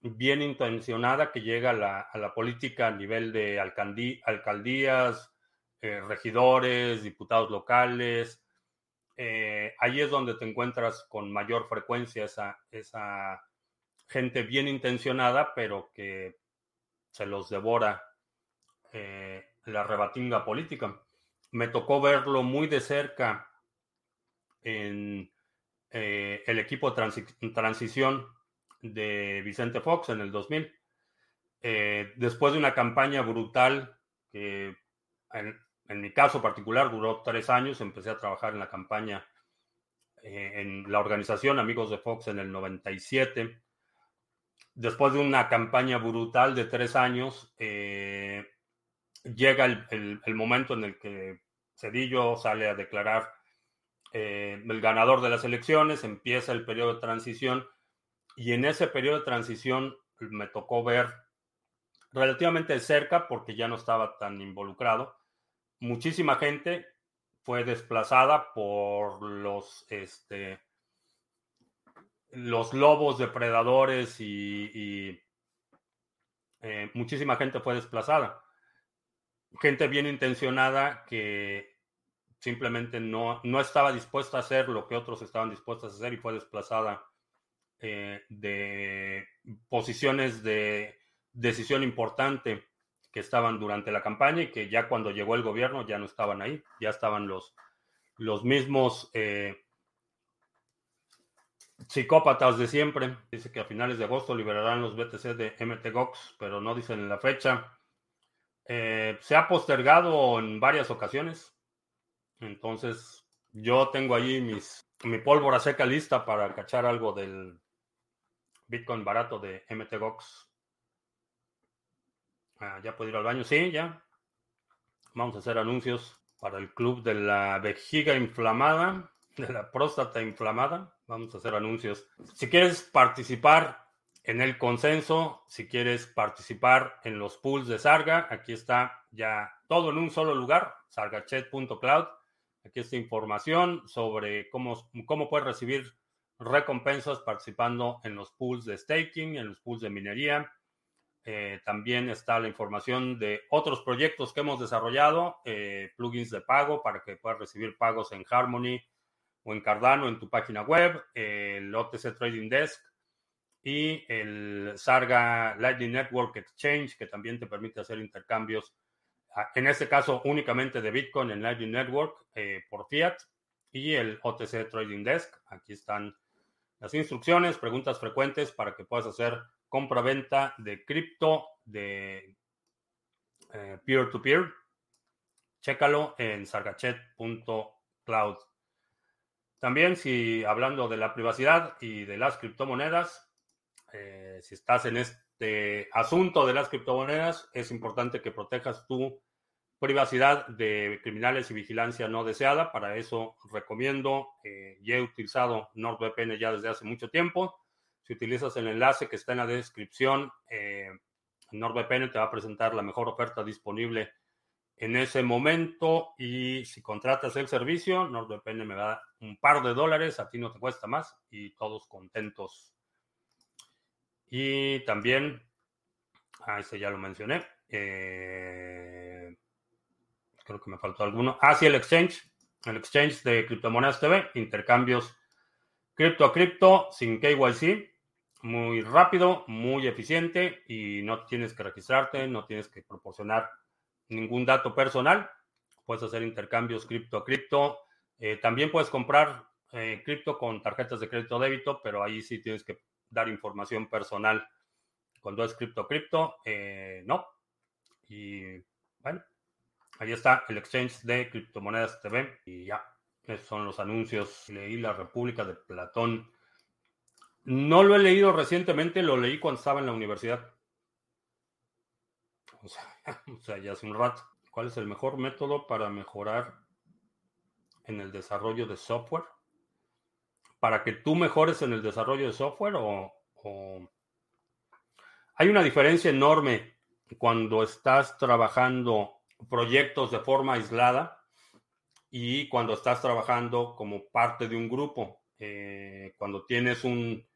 bien intencionada que llega a la, política a nivel de alcaldías, eh, regidores, diputados locales. Eh, ahí es donde te encuentras con mayor frecuencia esa, gente bien intencionada, pero que se los devora la rebatinga política. Me tocó verlo muy de cerca en eh, el equipo de transición de Vicente Fox en el 2000. Eh, después de una campaña brutal que mi caso particular duró tres años, empecé a trabajar en la campaña eh, en la organización Amigos de Fox en el 97. Después de una campaña brutal de tres años, llega el momento en el que Cedillo sale a declarar eh, el ganador de las elecciones, empieza el periodo de transición y en ese periodo de transición me tocó ver relativamente cerca, porque ya no estaba tan involucrado, muchísima gente fue desplazada por los, este, los lobos depredadores y, eh, muchísima gente fue desplazada. Gente bien intencionada que simplemente no, no estaba dispuesta a hacer lo que otros estaban dispuestos a hacer y fue desplazada eh, de posiciones de decisión importante que estaban durante la campaña y que ya cuando llegó el gobierno ya no estaban ahí, ya estaban los, los mismos eh, psicópatas de siempre. Dice que a finales de agosto liberarán los BTC de MTGOX, pero no dicen la fecha. Eh, se ha postergado en varias ocasiones. Entonces, yo tengo ahí mis, mi pólvora seca lista para cachar algo del Bitcoin barato de MTGOX. Ah, ya puedo ir al baño, sí, ya. Vamos a hacer anuncios para el club de la vejiga inflamada, de la próstata inflamada. Vamos a hacer anuncios. Si quieres participar en el consenso, si quieres participar en los pools de Sarga, aquí está ya todo en un solo lugar, sargachet.cloud. Aquí está información sobre cómo, cómo puedes recibir recompensas participando en los pools de staking, en los pools de minería. Eh, también está la información de otros proyectos que hemos desarrollado, eh, plugins de pago para que puedas recibir pagos en Harmony o en Cardano en tu página web, el OTC Trading Desk y el Sarga Lightning Network Exchange que también te permite hacer intercambios en este caso únicamente de Bitcoin en Lightning Network eh, por fiat y el OTC Trading Desk. Aquí están las instrucciones, preguntas frecuentes para que puedas hacer compra-venta de cripto de eh, peer-to-peer. Chécalo en sargachet.cloud. También, si hablando de la privacidad y de las criptomonedas, eh, si estás en este asunto de las criptomonedas, es importante que protejas tu privacidad de criminales y vigilancia no deseada. Para eso recomiendo, eh, y he utilizado NordVPN ya desde hace mucho tiempo. Si utilizas el enlace que está en la descripción, eh, NordVPN te va a presentar la mejor oferta disponible en ese momento. Y si contratas el servicio, NordVPN me da un par de dólares, a ti no te cuesta más y todos contentos. Y también, ah, ese ya lo mencioné. Eh, creo que me faltó alguno. Ah, sí, el exchange. El exchange de criptomonedas TV. Intercambios cripto a cripto sin KYC. Muy rápido, muy eficiente y no tienes que registrarte, no tienes que proporcionar ningún dato personal. Puedes hacer intercambios cripto a cripto. Eh, también puedes comprar eh, cripto con tarjetas de crédito débito, pero ahí sí tienes que dar información personal. Cuando es cripto a cripto, eh, no. Y bueno, Ahí está el exchange de criptomonedas TV y ya, esos son los anuncios. Leí La República de Platón. No lo he leído recientemente, lo leí cuando estaba en la universidad. O sea, o sea, ya hace un rato. ¿Cuál es el mejor método para mejorar en el desarrollo de software? ¿Para que tú mejores en el desarrollo de software o... Hay una diferencia enorme cuando estás trabajando proyectos de forma aislada y cuando estás trabajando como parte de un grupo. Eh, cuando tienes un,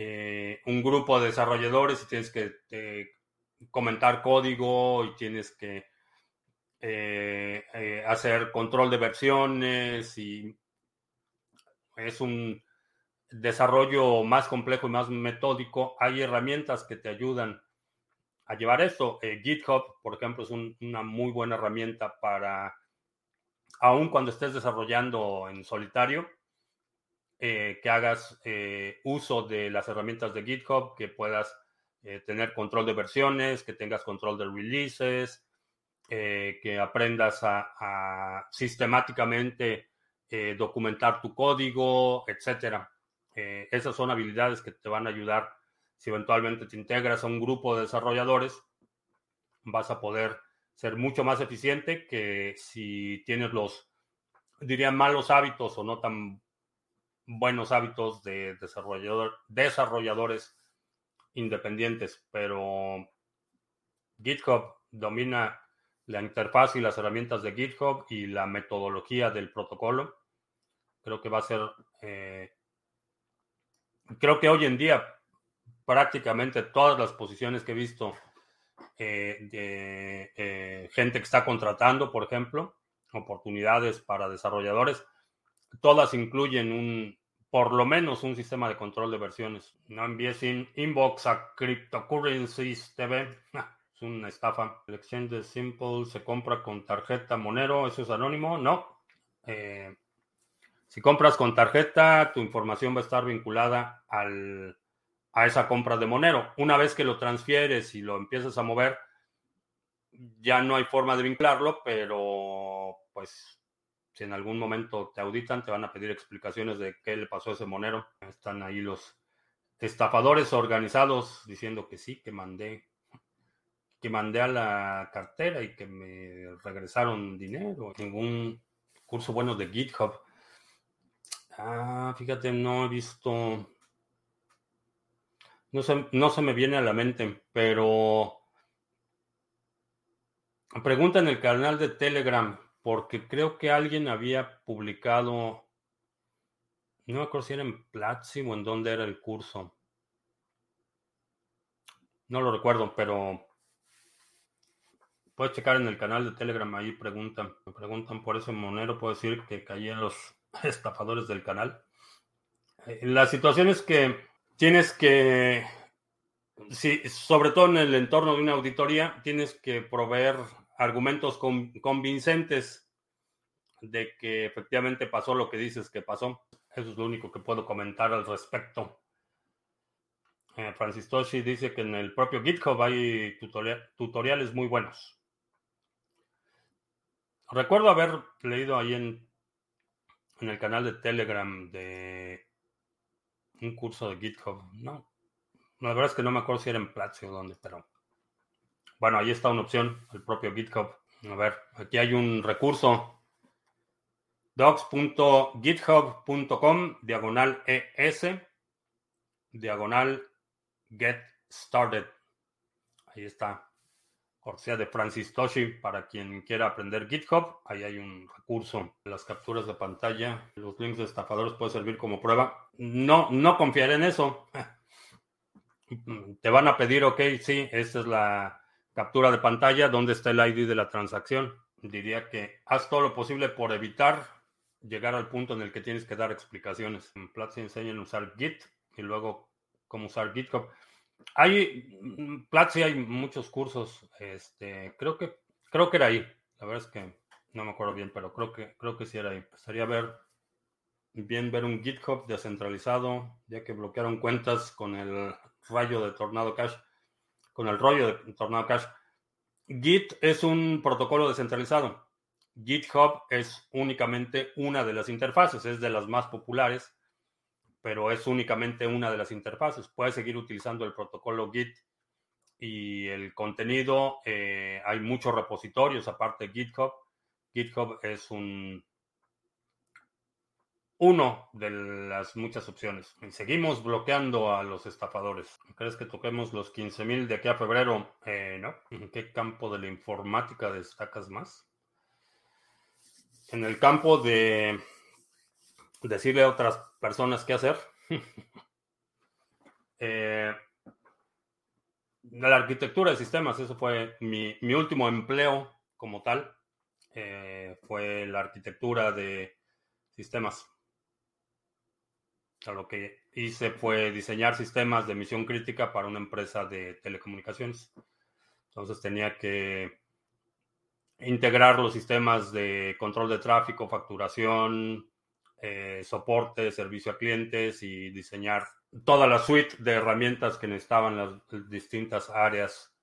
eh, un grupo de desarrolladores y tienes que eh, comentar código y tienes que hacer control de versiones y es un desarrollo más complejo y más metódico, hay herramientas que te ayudan a llevar esto. Eh, GitHub, por ejemplo, es una muy buena herramienta para, aun cuando estés desarrollando en solitario, eh, que hagas eh, uso de las herramientas de GitHub, que puedas tener control de versiones, que tengas control de releases, que aprendas a, sistemáticamente documentar tu código, etc. esas son habilidades que te van a ayudar si eventualmente te integras a un grupo de desarrolladores, vas a poder ser mucho más eficiente que si tienes los, diría, malos hábitos o no tan buenos hábitos de desarrollador, desarrolladores independientes. Pero GitHub domina la interfaz y las herramientas de GitHub y la metodología del protocolo. Creo que va a ser, eh, creo que hoy en día prácticamente todas las posiciones que he visto eh, de eh, gente que está contratando, por ejemplo, oportunidades para desarrolladores, todas incluyen un, por lo menos un sistema de control de versiones. No envíes inbox a Cryptocurrencies TV. es una estafa. El exchange Simple se compra con tarjeta Monero. ¿Eso es anónimo? No. Eh, si compras con tarjeta, tu información va a estar vinculada al a esa compra de Monero. Una vez que lo transfieres y lo empiezas a mover, ya no hay forma de vincularlo, pero pues si en algún momento te auditan, te van a pedir explicaciones de qué le pasó a ese Monero. Están ahí los estafadores organizados diciendo que sí, que mandé que mandé a la cartera y que me regresaron dinero. Ningún curso bueno de GitHub. Ah, fíjate, no he visto no se, no se me viene a la mente, pero pregunta en el canal de Telegram, porque creo que alguien había publicado, no me acuerdo si era en Platzi o en dónde era el curso. No lo recuerdo, pero puedes checar en el canal de Telegram, ahí preguntan. Me preguntan por ese monero, puedo decir que caí en los estafadores del canal. Eh, la situación es que tienes que, sí, sobre todo en el entorno de una auditoría, tienes que proveer argumentos convincentes de que efectivamente pasó lo que dices que pasó. Eso es lo único que puedo comentar al respecto. Eh, Francis Toshi dice que en el propio GitHub hay tutoriales muy buenos. Recuerdo haber leído ahí en, en el canal de Telegram de un curso de GitHub. No, la verdad es que no me acuerdo si era en Platzi o dónde, pero bueno, ahí está una opción, el propio GitHub. A ver, aquí hay un recurso docs.github.com diagonal ES diagonal get started. Ahí está. Cortesía de Francis Toshi para quien quiera aprender GitHub. Ahí hay un recurso. Las capturas de pantalla, los links de estafadores pueden servir como prueba. No, no confiar en eso. Te van a pedir, ok, sí, esta es la captura de pantalla. ¿Dónde está el ID de la transacción? Diría que haz todo lo posible por evitar llegar al punto en el que tienes que dar explicaciones. En Platzi enseñan a usar Git y luego cómo usar GitHub. Hay, Platzi hay muchos cursos, este, creo que, creo que era ahí. La verdad es que no me acuerdo bien, pero creo que, creo que sí era ahí. Estaría ver, bien ver un GitHub descentralizado, ya que bloquearon cuentas con el rayo de Tornado Cash, con el rollo de Tornado Cash. Git es un protocolo descentralizado. GitHub es únicamente una de las interfaces, es de las más populares, pero es únicamente una de las interfaces. Puedes seguir utilizando el protocolo Git y el contenido. Eh, hay muchos repositorios aparte de GitHub. GitHub es un uno de las muchas opciones. Seguimos bloqueando a los estafadores. ¿Crees que toquemos los 15.000 de aquí a febrero? Eh, no. ¿En qué campo de la informática destacas más? en el campo de decirle a otras personas qué hacer. eh, la arquitectura de sistemas, eso fue mi, último empleo como tal, eh, fue la arquitectura de sistemas. Lo que hice fue diseñar sistemas de misión crítica para una empresa de telecomunicaciones. Entonces tenía que integrar los sistemas de control de tráfico, facturación, eh, soporte, servicio a clientes y diseñar toda la suite de herramientas que necesitaban las distintas áreas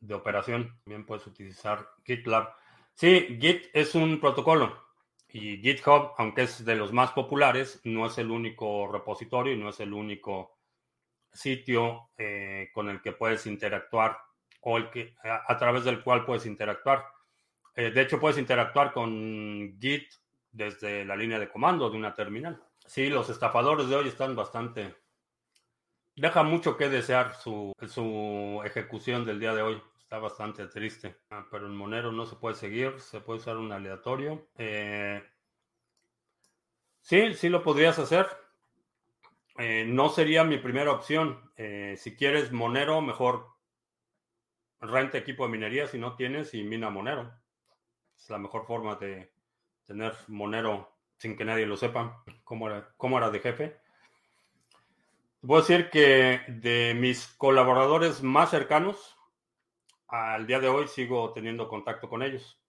de operación. También puedes utilizar GitLab. Sí, Git es un protocolo y GitHub, aunque es de los más populares, no es el único repositorio y no es el único sitio eh, con el que puedes interactuar o el que, a través del cual puedes interactuar. Eh, de hecho, puedes interactuar con Git desde la línea de comando de una terminal. Sí, los estafadores de hoy están bastante... Deja mucho que desear su, su ejecución del día de hoy. Está bastante triste. Ah, pero en Monero no se puede seguir. Se puede usar un aleatorio. Eh, sí, sí lo podrías hacer. Eh, no sería mi primera opción. si quieres Monero, mejor renta equipo de minería si no tienes y mina Monero. Es la mejor forma de tener Monero sin que nadie lo sepa cómo era, cómo de jefe. Puedo decir que de mis colaboradores más cercanos, al día de hoy sigo teniendo contacto con ellos.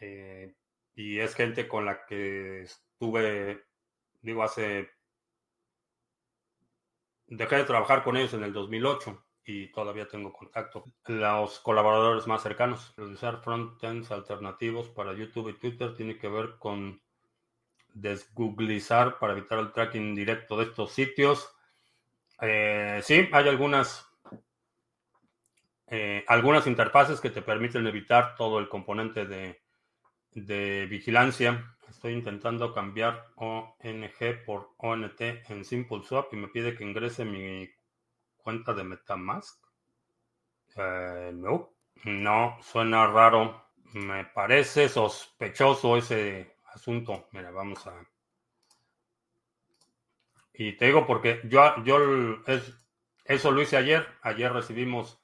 Eh, y es gente con la que estuve, digo, hace... Dejé de trabajar con ellos en el 2008 y todavía tengo contacto. Los colaboradores más cercanos, usar frontends alternativos para YouTube y Twitter tiene que ver con desgooglizar para evitar el tracking directo de estos sitios. Eh, sí, hay algunas, eh, algunas interfaces que te permiten evitar todo el componente de, de vigilancia. Estoy intentando cambiar ONG por ONT en SimpleSwap y me pide que ingrese mi cuenta de Metamask? Eh, no, no, suena raro. Me parece sospechoso ese asunto. Mira, vamos a... Y te digo porque yo, yo eso lo hice ayer. Ayer recibimos,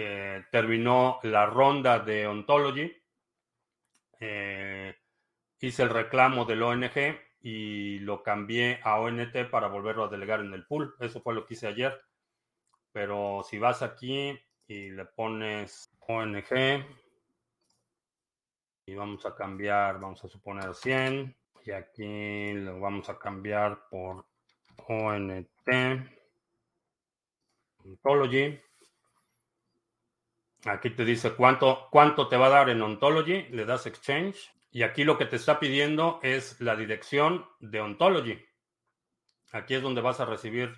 eh, terminó la ronda de Ontology. Eh, hice el reclamo del ONG y lo cambié a ONT para volverlo a delegar en el pool. Eso fue lo que hice ayer. Pero si vas aquí y le pones ONG, Y vamos a cambiar, vamos a suponer 100. Y aquí lo vamos a cambiar por ONT. Ontology. Aquí te dice cuánto, cuánto te va a dar en Ontology. Le das Exchange. Y aquí lo que te está pidiendo es la dirección de Ontology. Aquí es donde vas a recibir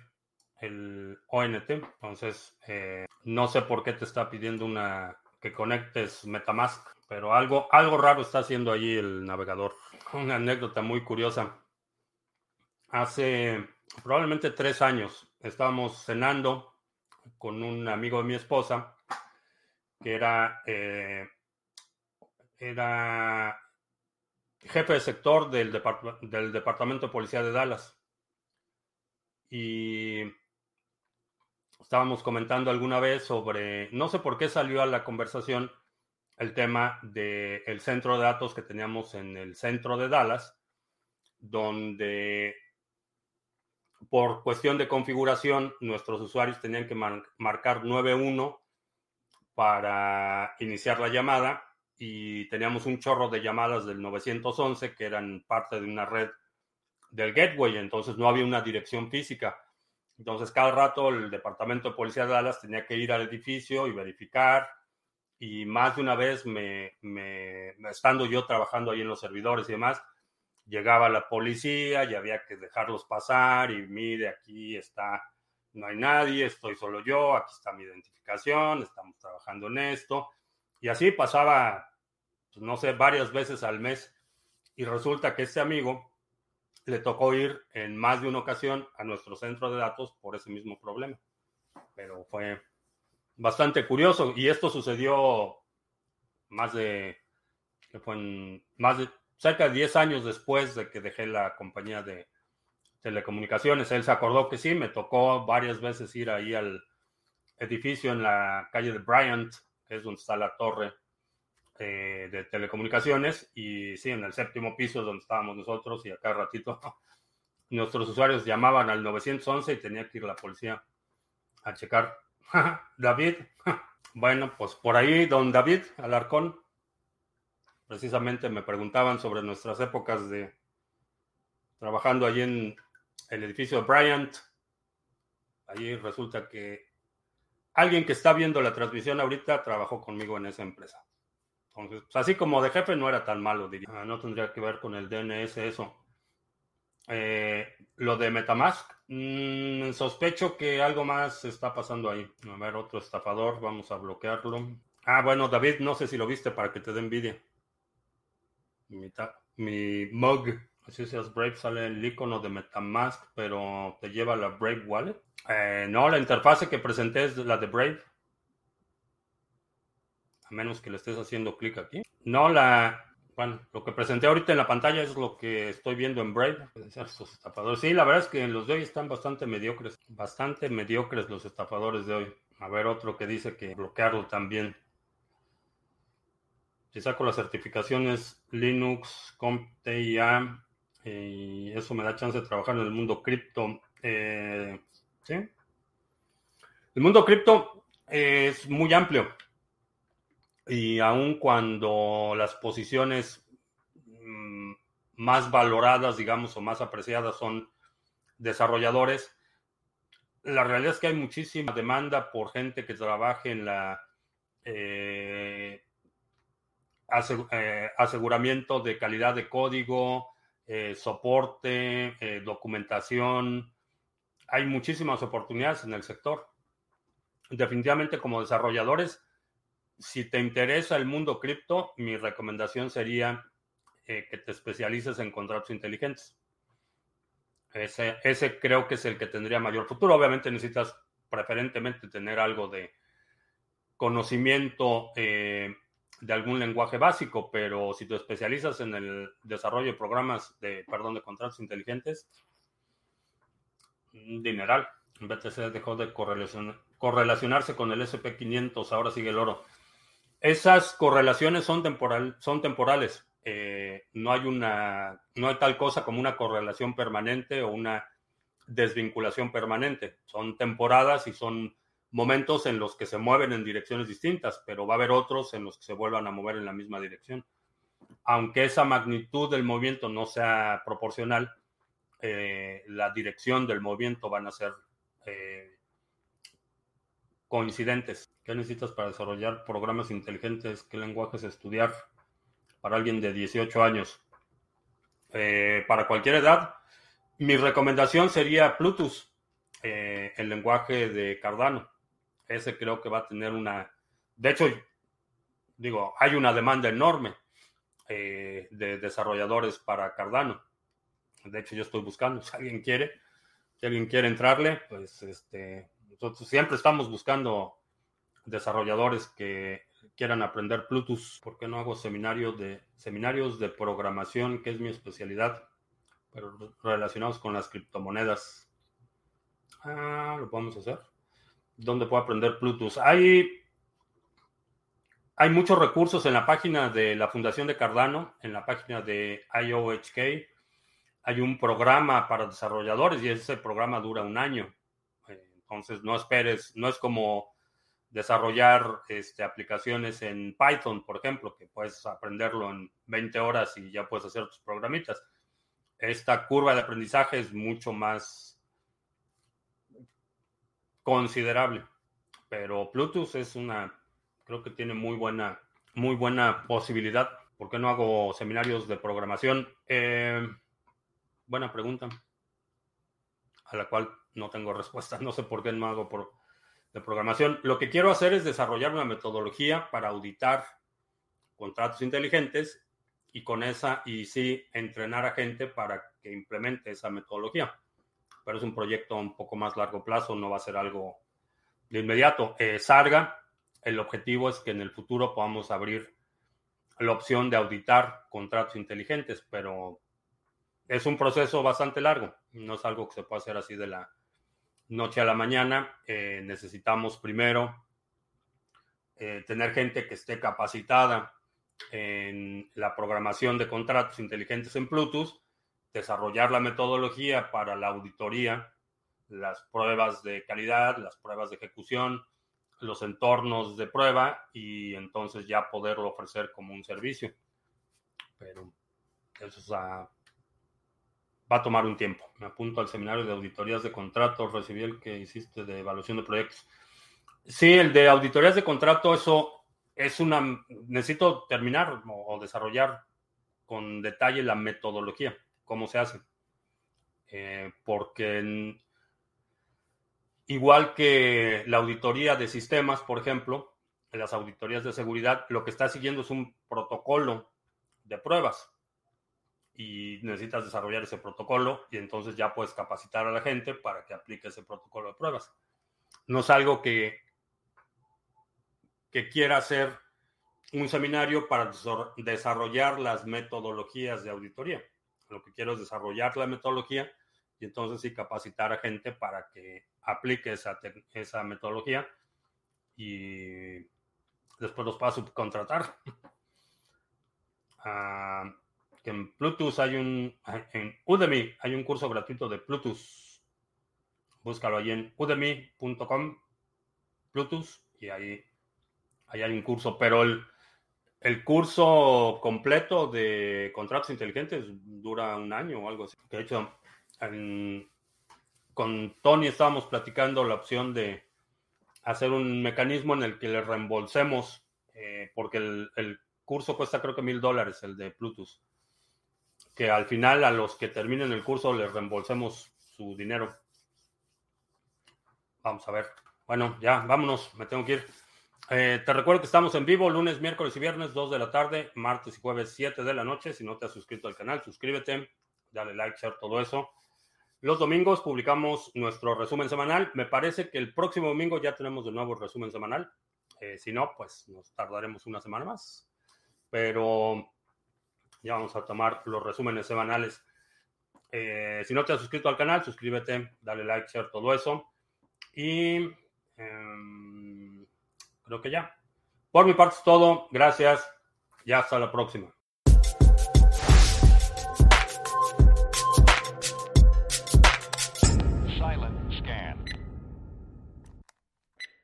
el ONT. Entonces, eh, no sé por qué te está pidiendo una que conectes Metamask, pero algo, algo raro está haciendo allí el navegador. Una anécdota muy curiosa. Hace probablemente tres años estábamos cenando con un amigo de mi esposa que era, eh, era jefe de sector del, del Departamento de Policía de Dallas. Y estábamos comentando alguna vez sobre, no sé por qué salió a la conversación el tema del centro de datos que teníamos en el centro de Dallas, donde por cuestión de configuración nuestros usuarios tenían que marcar 91 para iniciar la llamada y teníamos un chorro de llamadas del 911 que eran parte de una red del gateway, entonces no había una dirección física. Entonces cada rato el departamento de policía de Dallas tenía que ir al edificio y verificar y más de una vez me, me, estando yo trabajando ahí en los servidores y demás, llegaba la policía y había que dejarlos pasar y mire, aquí está no hay nadie, estoy solo yo, aquí está mi identificación, estamos trabajando en esto. Y así pasaba, pues, no sé, varias veces al mes. Y resulta que este amigo le tocó ir en más de una ocasión a nuestro centro de datos por ese mismo problema. Pero fue bastante curioso. Y esto sucedió más de, fue en, más de cerca de 10 años después de que dejé la compañía de, telecomunicaciones. Él se acordó que sí, me tocó varias veces ir ahí al edificio en la calle de Bryant, que es donde está la torre eh, de telecomunicaciones, y sí, en el séptimo piso es donde estábamos nosotros, y acá ratito nuestros usuarios llamaban al 911 y tenía que ir la policía a checar. David, bueno, pues por ahí, don David Alarcón, precisamente me preguntaban sobre nuestras épocas de trabajando allí en el edificio Bryant. Allí resulta que alguien que está viendo la transmisión ahorita trabajó conmigo en esa empresa. Entonces, pues, así como de jefe no era tan malo, diría. Ah, no tendría que ver con el DNS eso. Eh, lo de Metamask, mm, sospecho que algo más está pasando ahí. A ver, otro estafador, vamos a bloquearlo. Ah, bueno, David, no sé si lo viste para que te dé envidia. Mi, mi mug si seas Brave sale el icono de Metamask, pero te lleva a la Brave Wallet. Eh, no, la interfase que presenté es la de Brave. A menos que le estés haciendo clic aquí. No, la. Bueno, lo que presenté ahorita en la pantalla es lo que estoy viendo en Brave. Estos estafadores. Sí, la verdad es que los de hoy están bastante mediocres. Bastante mediocres los estafadores de hoy. A ver, otro que dice que bloquearlo también. Si saco las certificaciones Linux, CompTIA, y eso me da chance de trabajar en el mundo cripto. Eh, ¿sí? El mundo cripto es muy amplio y aun cuando las posiciones mm, más valoradas, digamos, o más apreciadas son desarrolladores, la realidad es que hay muchísima demanda por gente que trabaje en la eh, eh, aseguramiento de calidad de código, eh, soporte, eh, documentación. Hay muchísimas oportunidades en el sector. Definitivamente como desarrolladores, si te interesa el mundo cripto, mi recomendación sería eh, que te especialices en contratos inteligentes. Ese, ese creo que es el que tendría mayor futuro. Obviamente necesitas preferentemente tener algo de conocimiento de algún lenguaje básico, pero si te especializas en el desarrollo de programas de, perdón, de contratos inteligentes, dineral. BTC dejó de correlacionarse con el SP500, ahora sigue el oro. Esas correlaciones son, temporal, son temporales. Eh, no hay una, no hay tal cosa como una correlación permanente o una desvinculación permanente. Son temporadas y son momentos en los que se mueven en direcciones distintas, pero va a haber otros en los que se vuelvan a mover en la misma dirección. aunque esa magnitud del movimiento no sea proporcional, eh, la dirección del movimiento van a ser eh, coincidentes. ¿Qué necesitas para desarrollar programas inteligentes? ¿Qué lenguajes estudiar para alguien de 18 años? Eh, para cualquier edad, mi recomendación sería Plutus, el lenguaje de Cardano. Ese creo que va a tener una... De hecho, digo, hay una demanda enorme de desarrolladores para Cardano. De hecho, yo estoy buscando, si alguien quiere, si alguien quiere entrarle, pues este, nosotros siempre estamos buscando desarrolladores que quieran aprender Plutus. ¿Por qué no hago seminarios de, seminarios de programación, que es mi especialidad, pero relacionados con las criptomonedas? Ah, lo podemos hacer. ¿Dónde puedo aprender Plutus? Hay, hay muchos recursos en la página de la Fundación de Cardano, en la página de IOHK hay un programa para desarrolladores y ese programa dura un año. Entonces, no esperes, no es como desarrollar este, aplicaciones en Python, por ejemplo, que puedes aprenderlo en 20 horas y ya puedes hacer tus programitas. Esta curva de aprendizaje es mucho más considerable, pero Bluetooth es una, creo que tiene muy buena, muy buena posibilidad. ¿Por qué no hago seminarios de programación? Eh, buena pregunta, a la cual no tengo respuesta. No sé por qué no hago por, de programación. Lo que quiero hacer es desarrollar una metodología para auditar contratos inteligentes y con esa, y sí, entrenar a gente para que implemente esa metodología. Pero es un proyecto un poco más largo plazo, no va a ser algo de inmediato. Eh, Sarga, el objetivo es que en el futuro podamos abrir la opción de auditar contratos inteligentes, pero es un proceso bastante largo, no es algo que se pueda hacer así de la noche a la mañana. Eh, necesitamos primero eh, tener gente que esté capacitada en la programación de contratos inteligentes en Bluetooth, desarrollar la metodología para la auditoría, las pruebas de calidad, las pruebas de ejecución, los entornos de prueba y entonces ya poderlo ofrecer como un servicio. Pero eso es a va a tomar un tiempo. Me apunto al seminario de auditorías de contratos, recibí el que hiciste de evaluación de proyectos. Sí, el de auditorías de contrato, eso es una, necesito terminar o, desarrollar con detalle la metodología, cómo se hace. Eh, porque igual que la auditoría de sistemas, por ejemplo, en las auditorías de seguridad, lo que está siguiendo es un protocolo de pruebas y necesitas desarrollar ese protocolo y entonces ya puedes capacitar a la gente para que aplique ese protocolo de pruebas. No es algo que, que quiera hacer un seminario para desarrollar las metodologías de auditoría. Lo que quiero es desarrollar la metodología y entonces sí capacitar a gente para que aplique esa, esa metodología y después los paso a subcontratar. Que en Bluetooth hay un, en Udemy hay un curso gratuito de Bluetooth. Búscalo ahí en udemy.com, Bluetooth, y ahí, ahí, hay un curso, pero el, el curso completo de contratos inteligentes dura un año o algo así. De hecho, con Tony estábamos platicando la opción de hacer un mecanismo en el que le reembolsemos, eh, porque el, el, curso cuesta creo que mil dólares, el de Bluetooth que al final a los que terminen el curso les reembolsemos su dinero. Vamos a ver. Bueno, ya, vámonos, me tengo que ir. Eh, te recuerdo que estamos en vivo lunes, miércoles y viernes, 2 de la tarde, martes y jueves, 7 de la noche. Si no te has suscrito al canal, suscríbete, dale like, share, todo eso. Los domingos publicamos nuestro resumen semanal. Me parece que el próximo domingo ya tenemos de nuevo el resumen semanal. Eh, si no, pues nos tardaremos una semana más. Pero ya vamos a tomar los resúmenes semanales. Eh, si no te has suscrito al canal, suscríbete, dale like, share, todo eso. Y em, creo que ya. Por mi parte es todo. Gracias. Ya hasta la próxima.